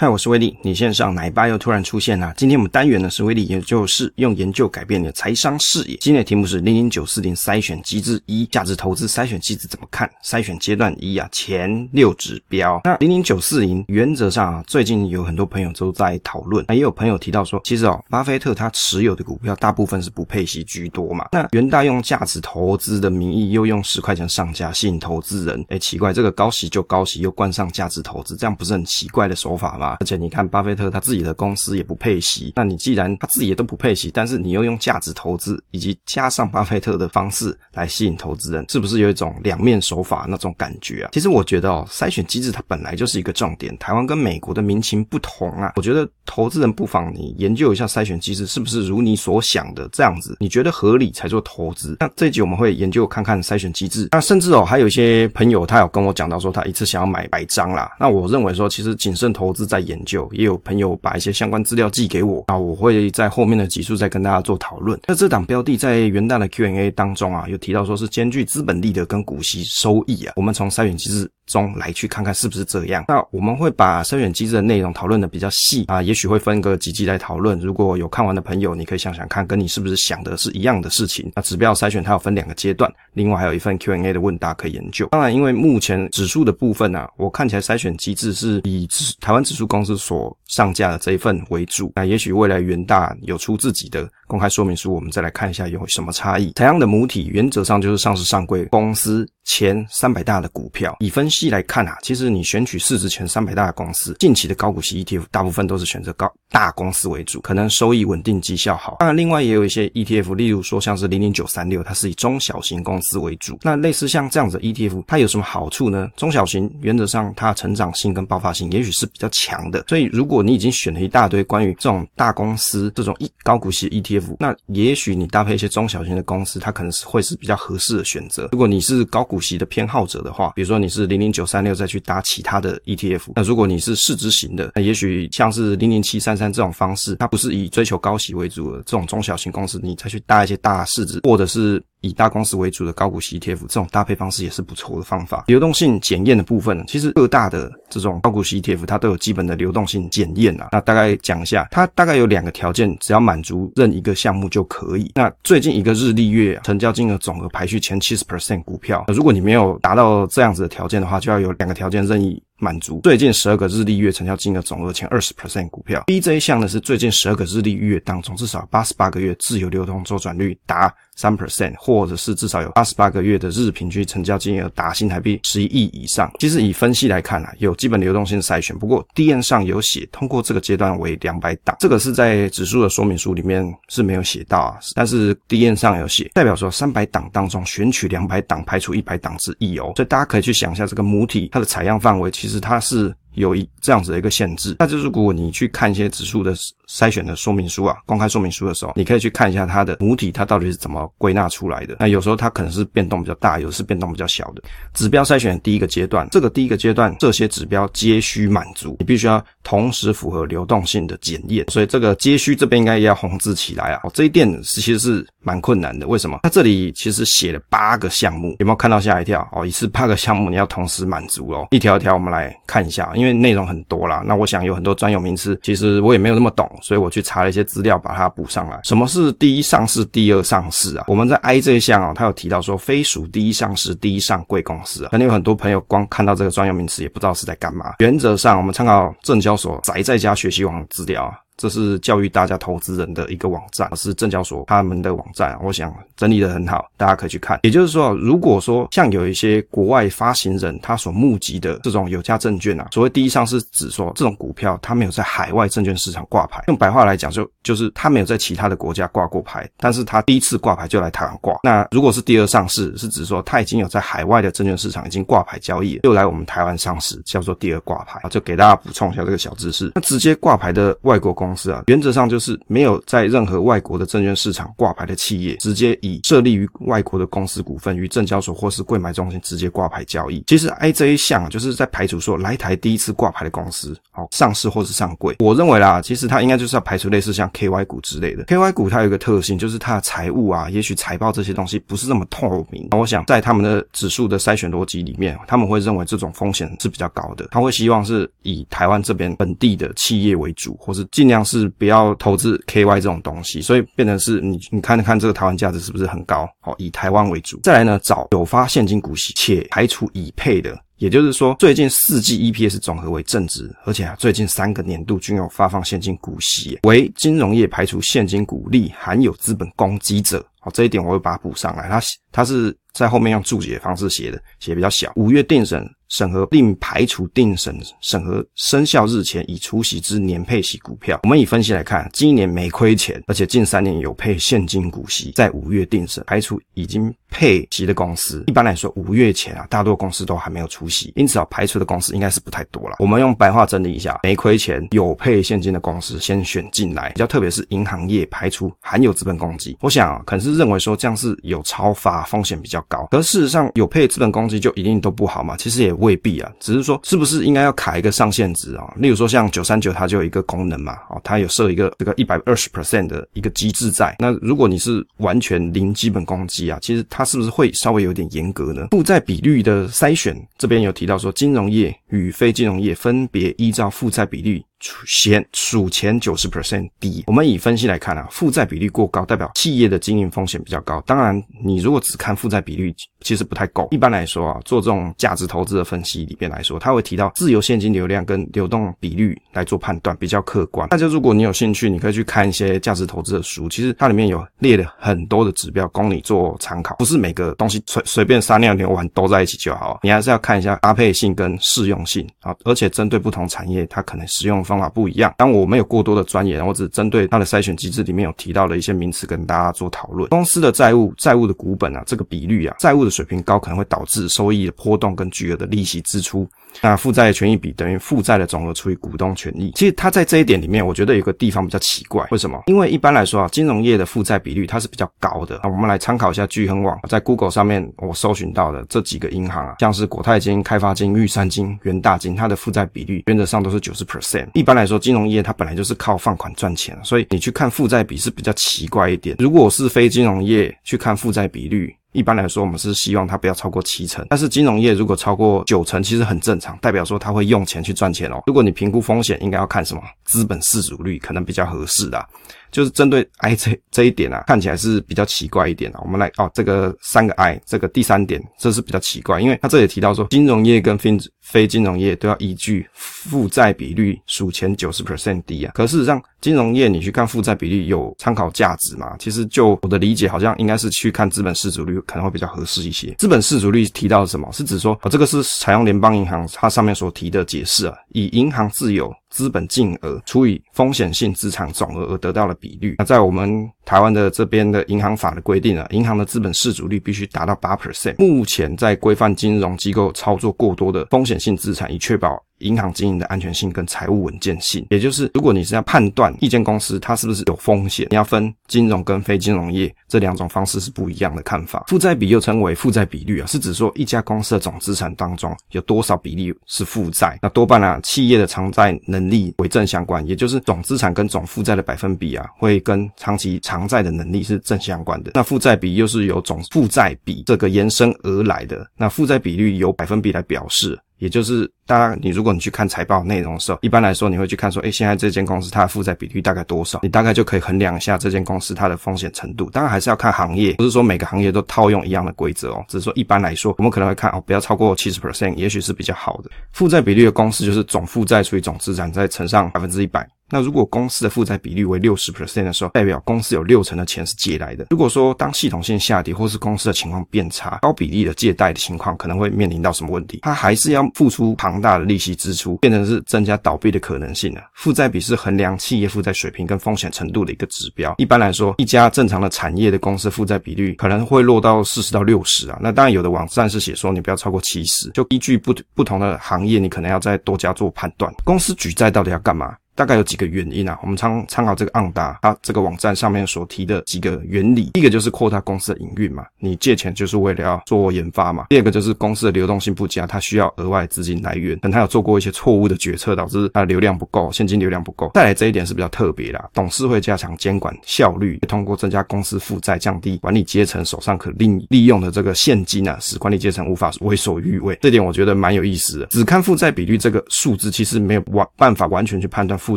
嗨，我是威利。你线上奶爸又突然出现了。今天我们单元呢是威利研究室，用研究改变你的财商视野。今天的题目是零零九四零筛选机制一，价值投资筛选机制怎么看？筛选阶段一啊，前六指标。那零零九四零原则上啊，最近有很多朋友都在讨论，那也有朋友提到说，其实哦，巴菲特他持有的股票大部分是不配息居多嘛。那元大用价值投资的名义，又用十块钱上架吸引投资人，哎，奇怪，这个高息就高息，又冠上价值投资，这样不是很奇怪的手法吗？而且你看，巴菲特他自己的公司也不配息，那你既然他自己也都不配息，但是你又用价值投资以及加上巴菲特的方式来吸引投资人，是不是有一种两面手法那种感觉啊？其实我觉得哦，筛选机制它本来就是一个重点。台湾跟美国的民情不同啊，我觉得投资人不妨你研究一下筛选机制是不是如你所想的这样子，你觉得合理才做投资。那这一集我们会研究看看筛选机制。那甚至哦，还有一些朋友他有跟我讲到说，他一次想要买百张啦。那我认为说，其实谨慎投资在研究。也有朋友把一些相关资料寄给我，啊我会在后面的集数再跟大家做讨论。那这档标的在元旦的 Q&A 当中啊，有提到说是兼具资本利得跟股息收益啊。我们从筛选机制中来去看看是不是这样。那我们会把筛选机制的内容讨论的比较细啊，也许会分个几集来讨论。如果有看完的朋友，你可以想想看，跟你是不是想的是一样的事情。那指标筛选它有分两个阶段，另外还有一份 Q&A 的问答可以研究。当然，因为目前指数的部分啊，我看起来筛选机制是以指台湾指数公司所上架的这一份为主。那也许未来元大有出自己的公开说明书，我们再来看一下有什么差异。采样的母体原则上就是上市上柜公司。前三百大的股票，以分析来看啊，其实你选取市值前三百大的公司，近期的高股息 ETF 大部分都是选择高大公司为主，可能收益稳定，绩效好。当然，另外也有一些 ETF，例如说像是零零九三六，它是以中小型公司为主。那类似像这样子的 ETF，它有什么好处呢？中小型原则上它的成长性跟爆发性也许是比较强的。所以如果你已经选了一大堆关于这种大公司这种一高股息 ETF，那也许你搭配一些中小型的公司，它可能是会是比较合适的选择。如果你是高股息的偏好者的话，比如说你是零零九三六再去搭其他的 ETF，那如果你是市值型的，那也许像是零零七三三这种方式，它不是以追求高息为主的这种中小型公司，你再去搭一些大市值，或者是。以大公司为主的高股息 ETF，这种搭配方式也是不错的方法。流动性检验的部分，其实各大的这种高股息 ETF 它都有基本的流动性检验啊。那大概讲一下，它大概有两个条件，只要满足任一个项目就可以。那最近一个日历月成交金额总额排序前七十 percent 股票，如果你没有达到这样子的条件的话，就要有两个条件任意。满足最近十二个日历月成交金额总额前二十 percent 股票。B 这一项呢是最近十二个日历月当中至少八十八个月自由流通周转率达三 percent，或者是至少有八十八个月的日平均成交金额达新台币十一亿以上。其实以分析来看啊，有基本流动性筛选，不过 D N 上有写通过这个阶段为两百档，这个是在指数的说明书里面是没有写到啊，但是 D N 上有写，代表说三百档当中选取两百档，排除一百档之一哦。所以大家可以去想一下这个母体它的采样范围，其实其实它是。有一这样子的一个限制，那就是如果你去看一些指数的筛选的说明书啊，公开说明书的时候，你可以去看一下它的母体，它到底是怎么归纳出来的。那有时候它可能是变动比较大，有的是变动比较小的。指标筛选第一个阶段，这个第一个阶段这些指标皆需满足，你必须要同时符合流动性的检验。所以这个皆需这边应该也要红字起来啊。这一点其实是蛮困难的。为什么？它这里其实写了八个项目，有没有看到吓一跳？哦，一次八个项目你要同时满足哦。一条一条我们来看一下，因为。内容很多啦，那我想有很多专有名词，其实我也没有那么懂，所以我去查了一些资料，把它补上来。什么是第一上市、第二上市啊？我们在 I 这一项啊，它有提到说，非属第一上市、第一上柜公司啊。可能有很多朋友光看到这个专有名词，也不知道是在干嘛。原则上，我们参考证交所宅在家学习网资料啊。这是教育大家投资人的一个网站，是证交所他们的网站，我想整理的很好，大家可以去看。也就是说，如果说像有一些国外发行人他所募集的这种有价证券啊，所谓第一上市指说这种股票，它没有在海外证券市场挂牌，用白话来讲就就是它没有在其他的国家挂过牌，但是它第一次挂牌就来台湾挂。那如果是第二上市，是指说它已经有在海外的证券市场已经挂牌交易，又来我们台湾上市，叫做第二挂牌，就给大家补充一下这个小知识。那直接挂牌的外国公公司啊，原则上就是没有在任何外国的证券市场挂牌的企业，直接以设立于外国的公司股份于证交所或是柜买中心直接挂牌交易。其实 I 这一项啊，就是在排除说来台第一次挂牌的公司，好上市或是上柜。我认为啦，其实它应该就是要排除类似像 KY 股之类的。KY 股它有一个特性，就是它的财务啊，也许财报这些东西不是那么透明。那我想在他们的指数的筛选逻辑里面，他们会认为这种风险是比较高的，他会希望是以台湾这边本地的企业为主，或是尽量是不要投资 KY 这种东西，所以变成是你你看看这个台湾价值是不是很高？好，以台湾为主。再来呢，找有发现金股息且排除已配的。也就是说，最近四季 EPS 总和为正值，而且啊，最近三个年度均有发放现金股息，为金融业排除现金股利含有资本攻击者。好，这一点我会把它补上来。它它是在后面用注解方式写的，写比较小。五月定审审核并排除定审审核生效日前已出席之年配息股票。我们以分析来看，今年没亏钱，而且近三年有配现金股息，在五月定审排除已经配息的公司。一般来说，五月前啊，大多公司都还没有出息，因此啊，排除的公司应该是不太多了。我们用白话整理一下，没亏钱有配现金的公司先选进来，比较特别是银行业排除含有资本公积。我想啊，可能是认为说这样是有超发风险比较高，可事实上有配资本公积就一定都不好嘛？其实也未必啊，只是说是不是应该要卡一个上限值啊？例如说像九三九它就有一个功能嘛，哦，它有设一个这个一百二十 percent 的一个机制在。那如果你是完全零基本公积啊，其实它它是不是会稍微有点严格呢？负债比率的筛选这边有提到说，金融业与非金融业分别依照负债比率。前数前九十 percent 低，我们以分析来看啊，负债比率过高代表企业的经营风险比较高。当然，你如果只看负债比率，其实不太够。一般来说啊，做这种价值投资的分析里边来说，它会提到自由现金流量跟流动比率来做判断，比较客观。大家如果你有兴趣，你可以去看一些价值投资的书，其实它里面有列了很多的指标供你做参考。不是每个东西随随便撒尿牛丸都在一起就好，你还是要看一下搭配性跟适用性啊，而且针对不同产业，它可能使用。方法不一样，当我没有过多的钻研，我只针对它的筛选机制里面有提到的一些名词跟大家做讨论。公司的债务、债务的股本啊，这个比率啊，债务的水平高可能会导致收益的波动跟巨额的利息支出。那负债权益比等于负债的总额除以股东权益。其实它在这一点里面，我觉得有个地方比较奇怪。为什么？因为一般来说啊，金融业的负债比率它是比较高的。那我们来参考一下聚亨网在 Google 上面我搜寻到的这几个银行啊，像是国泰金、开发金、玉山金、元大金，它的负债比率原则上都是九十 percent。一般来说，金融业它本来就是靠放款赚钱，所以你去看负债比是比较奇怪一点。如果是非金融业去看负债比率，一般来说，我们是希望它不要超过七成，但是金融业如果超过九成，其实很正常，代表说它会用钱去赚钱哦。如果你评估风险，应该要看什么？资本市足率可能比较合适的。就是针对 I 这这一点啊，看起来是比较奇怪一点啊。我们来哦，这个三个 I，这个第三点，这是比较奇怪，因为他这里提到说，金融业跟非非金融业都要依据负债比率数前九十 percent 低啊。可事实上，金融业你去看负债比率有参考价值吗？其实就我的理解，好像应该是去看资本市足率可能会比较合适一些。资本市足率提到什么？是指说，哦，这个是采用联邦银行它上面所提的解释啊，以银行自有资本净额除以风险性资产总额而得到的比率。那在我们台湾的这边的银行法的规定啊，银行的资本市足率必须达到八 percent。目前在规范金融机构操作过多的风险性资产，以确保。银行经营的安全性跟财务稳健性，也就是如果你是要判断一间公司它是不是有风险，你要分金融跟非金融业这两种方式是不一样的看法。负债比又称为负债比率啊，是指说一家公司的总资产当中有多少比例是负债。那多半啊，企业的偿债能力为正相关，也就是总资产跟总负债的百分比啊，会跟长期偿偿债的能力是正相关的。那负债比又是由总负债比这个延伸而来的。那负债比率由百分比来表示。也就是，大家你如果你去看财报内容的时候，一般来说你会去看说，诶，现在这间公司它的负债比率大概多少？你大概就可以衡量一下这间公司它的风险程度。当然还是要看行业，不是说每个行业都套用一样的规则哦。只是说一般来说，我们可能会看哦，不要超过七十 percent，也许是比较好的。负债比率的公式就是总负债除以总资产再乘上百分之一百。那如果公司的负债比率为六十 percent 的时候，代表公司有六成的钱是借来的。如果说当系统性下跌，或是公司的情况变差，高比例的借贷的情况可能会面临到什么问题？它还是要付出庞大的利息支出，变成是增加倒闭的可能性了。负债比是衡量企业负债水平跟风险程度的一个指标。一般来说，一家正常的产业的公司负债比率可能会落到四十到六十啊。那当然有的网站是写说你不要超过七十，就依据不不同的行业，你可能要再多加做判断。公司举债到底要干嘛？大概有几个原因啊。我们参参考这个昂达它这个网站上面所提的几个原理，第一个就是扩大公司的营运嘛，你借钱就是为了要做研发嘛。第二个就是公司的流动性不佳，它需要额外资金来源，等它有做过一些错误的决策，导致它的流量不够，现金流量不够。再来这一点是比较特别的，董事会加强监管效率，通过增加公司负债，降低管理阶层手上可利利用的这个现金啊，使管理阶层无法为所欲为。这点我觉得蛮有意思的。只看负债比率这个数字，其实没有完办法完全去判断负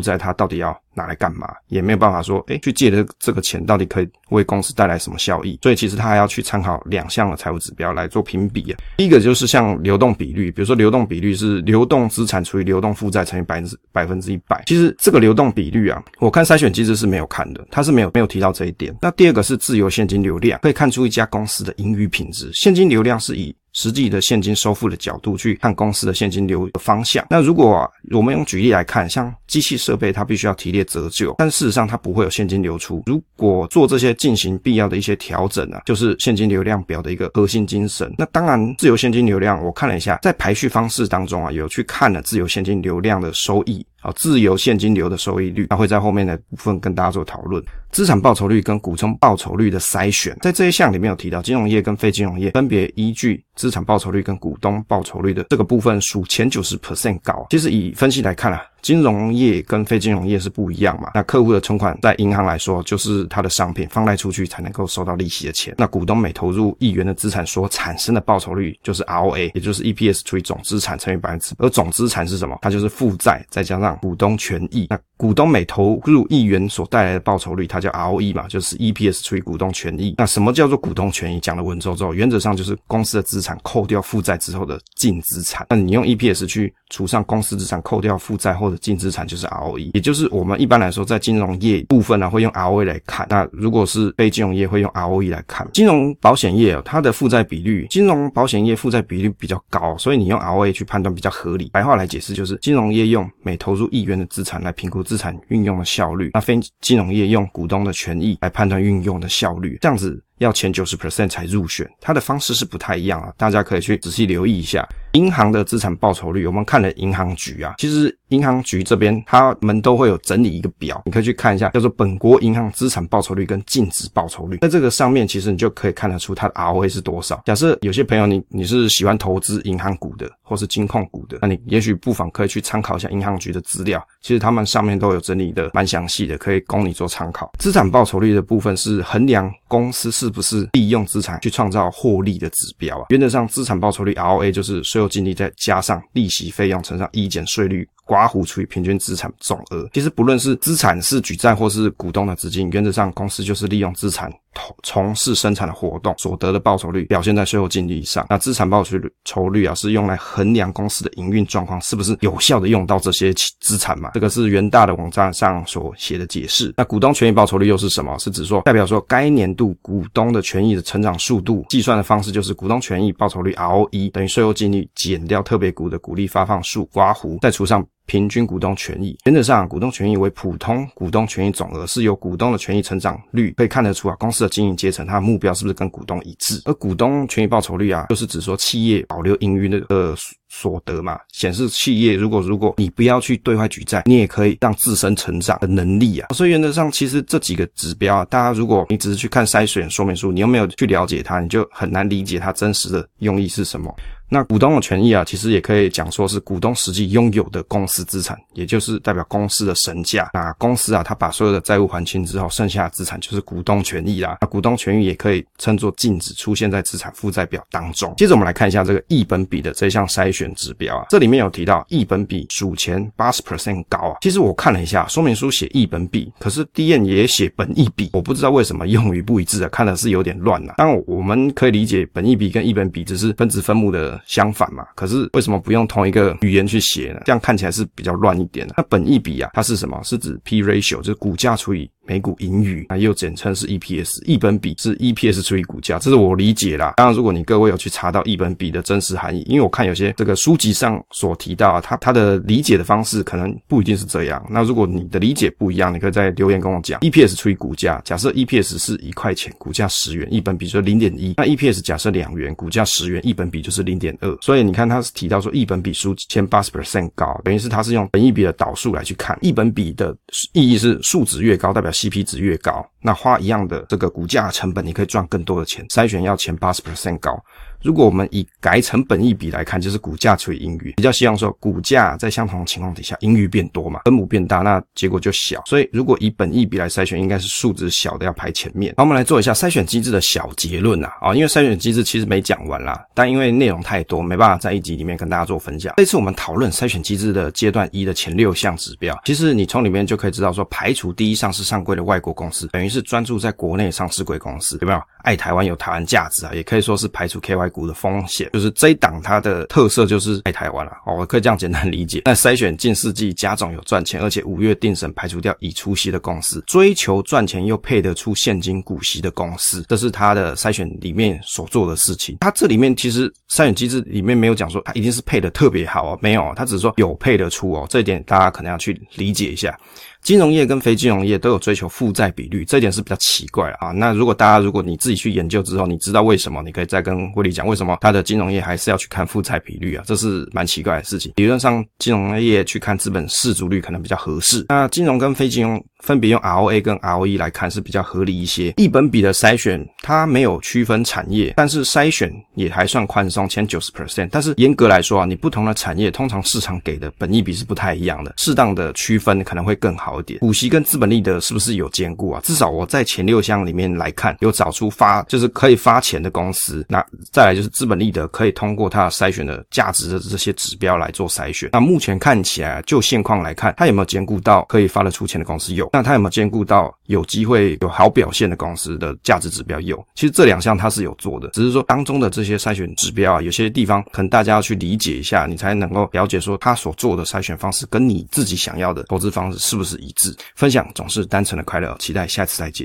债它到底要拿来干嘛，也没有办法说，哎，去借的这个钱到底可以为公司带来什么效益？所以其实他还要去参考两项的财务指标来做评比啊。第一个就是像流动比率，比如说流动比率是流动资产除以流动负债乘以百分之百分之一百。其实这个流动比率啊，我看筛选机制是没有看的，它是没有没有提到这一点。那第二个是自由现金流量，可以看出一家公司的盈余品质。现金流量是以实际的现金收付的角度去看公司的现金流的方向。那如果，我们用举例来看，像机器设备，它必须要提列折旧，但事实上它不会有现金流出。如果做这些进行必要的一些调整啊，就是现金流量表的一个核心精神。那当然，自由现金流量我看了一下，在排序方式当中啊，有去看了自由现金流量的收益。好，自由现金流的收益率，那会在后面的部分跟大家做讨论。资产报酬率跟股东报酬率的筛选，在这一项里面有提到，金融业跟非金融业分别依据资产报酬率跟股东报酬率的这个部分数前九十 percent 高。其实以分析来看啊。金融业跟非金融业是不一样嘛？那客户的存款在银行来说，就是他的商品放贷出去才能够收到利息的钱。那股东每投入一元的资产所产生的报酬率就是 ROA，也就是 EPS 除以总资产乘以百分之。而总资产是什么？它就是负债再加上股东权益。那股东每投入一元所带来的报酬率，它叫 ROE 嘛，就是 EPS 除以股东权益。那什么叫做股东权益？讲了文绉绉，原则上就是公司的资产扣掉负债之后的净资产。那你用 EPS 去除上公司资产，扣掉负债后的净资产，就是 ROE。也就是我们一般来说在金融业部分呢、会用 ROE 来看。那如果是非金融业，会用 ROE 来看。金融保险业、它的负债比率，金融保险业负债比率比较高，所以你用 ROE 去判断比较合理。白话来解释就是，金融业用每投入一元的资产来评估资产运用的效率，那非金融业用股东的权益来判断运用的效率，这样子要前九十 percent 才入选，它的方式是不太一样啊，大家可以去仔细留意一下。银行的资产报酬率，我们看了银行局啊，其实银行局这边他们都会有整理一个表，你可以去看一下，叫做本国银行资产报酬率跟净值报酬率，在这个上面其实你就可以看得出它的 ROA 是多少。假设有些朋友你你是喜欢投资银行股的，或是金控股的，那你也许不妨可以去参考一下银行局的资料，其实他们上面都有整理的蛮详细的，可以供你做参考。资产报酬率的部分是衡量公司是不是利用资产去创造获利的指标啊，原则上资产报酬率 ROA 就是税后净利再加上利息费用乘上一减税率。刮胡除以平均资产总额，其实不论是资产是举债或是股东的资金，原则上公司就是利用资产从事生产的活动所得的报酬率表现在税后净利上。那资产报酬率啊，是用来衡量公司的营运状况是不是有效的用到这些资产嘛？这个是元大的网站上所写的解释。那股东权益报酬率又是什么？是指说代表说该年度股东的权益的成长速度，计算的方式就是股东权益报酬率 ROE 等于税后净利减掉特别股的股利发放数，刮胡再除上。平均股东权益，原则上，股东权益为普通股东权益总额，是由股东的权益成长率可以看得出啊，公司的经营阶层他的目标是不是跟股东一致？而股东权益报酬率啊，就是指说企业保留盈余的呃所得嘛，显示企业如果如果你不要去对外举债，你也可以让自身成长的能力啊。所以原则上，其实这几个指标啊，大家如果你只是去看筛选说明书，你又没有去了解它，你就很难理解它真实的用意是什么。那股东的权益啊，其实也可以讲说是股东实际拥有的公司资产，也就是代表公司的身价。那公司啊，它把所有的债务还清之后，剩下的资产就是股东权益啦。那股东权益也可以称作净值，出现在资产负债表当中。接着我们来看一下这个一本比的这项筛选指标啊，这里面有提到一本比数前八十 percent 高啊。其实我看了一下说明书写一本比，可是 D N 也写本一比，我不知道为什么用语不一致啊，看的是有点乱啊。当我们可以理解本一比跟一本比只是分子分母的。相反嘛，可是为什么不用同一个语言去写呢？这样看起来是比较乱一点的。那本意比啊，它是什么？是指 P ratio，就是股价除以每股盈余，那又简称是 EPS，一本比是 EPS 除以股价，这是我理解啦。当然，如果你各位有去查到一本比的真实含义，因为我看有些这个书籍上所提到，啊它它的理解的方式可能不一定是这样。那如果你的理解不一样，你可以在留言跟我讲。EPS 除以股价，假设 EPS 是一块钱，股价十元，一本比就是零点一。那 EPS 假设两元，股价十元，一本比就是零点二。所以你看，它是提到说一本比数千八十 percent 高，等于是它是用本一比的导数来去看。一本比的意义是数值越高，代表 G/P 值越高，那花一样的这个股价成本，你可以赚更多的钱。筛选要前八十 percent 高。如果我们以改成本益比来看，就是股价除以盈余，比较希望说股价在相同的情况底下，盈余变多嘛，分母变大，那结果就小。所以如果以本益比来筛选，应该是数值小的要排前面。好，我们来做一下筛选机制的小结论啊，啊，因为筛选机制其实没讲完啦，但因为内容太多，没办法在一集里面跟大家做分享。这次我们讨论筛选机制的阶段一的前六项指标，其实你从里面就可以知道说，排除第一上市上柜的外国公司，等于是专注在国内上市柜公司，有没有？爱台湾有台湾价值啊，也可以说是排除 KY 股的风险。就是这一档它的特色就是爱台湾了哦，我可以这样简单理解。那筛选近世纪加总有赚钱，而且五月定审排除掉已出息的公司，追求赚钱又配得出现金股息的公司，这是它的筛选里面所做的事情。它这里面其实筛选机制里面没有讲说它一定是配得特别好哦，没有，它只是说有配得出哦，这一点大家可能要去理解一下。金融业跟非金融业都有追求负债比率，这一点是比较奇怪啊。那如果大家如果你自己去研究之后，你知道为什么，你可以再跟威利讲为什么他的金融业还是要去看负债比率啊？这是蛮奇怪的事情。理论上，金融业去看资本市足率可能比较合适。那金融跟非金融。分别用 ROA 跟 ROE 来看是比较合理一些。一本比的筛选，它没有区分产业，但是筛选也还算宽松，前九十 percent。但是严格来说啊，你不同的产业，通常市场给的本益比是不太一样的，适当的区分可能会更好一点。股息跟资本利得是不是有兼顾啊？至少我在前六项里面来看，有找出发就是可以发钱的公司。那再来就是资本利得可以通过它筛选的价值的这些指标来做筛选。那目前看起来，就现况来看，它有没有兼顾到可以发得出钱的公司？有。那他有没有兼顾到有机会有好表现的公司的价值指标？有，其实这两项他是有做的，只是说当中的这些筛选指标啊，有些地方可能大家要去理解一下，你才能够了解说他所做的筛选方式跟你自己想要的投资方式是不是一致。分享总是单纯的快乐，期待下次再见。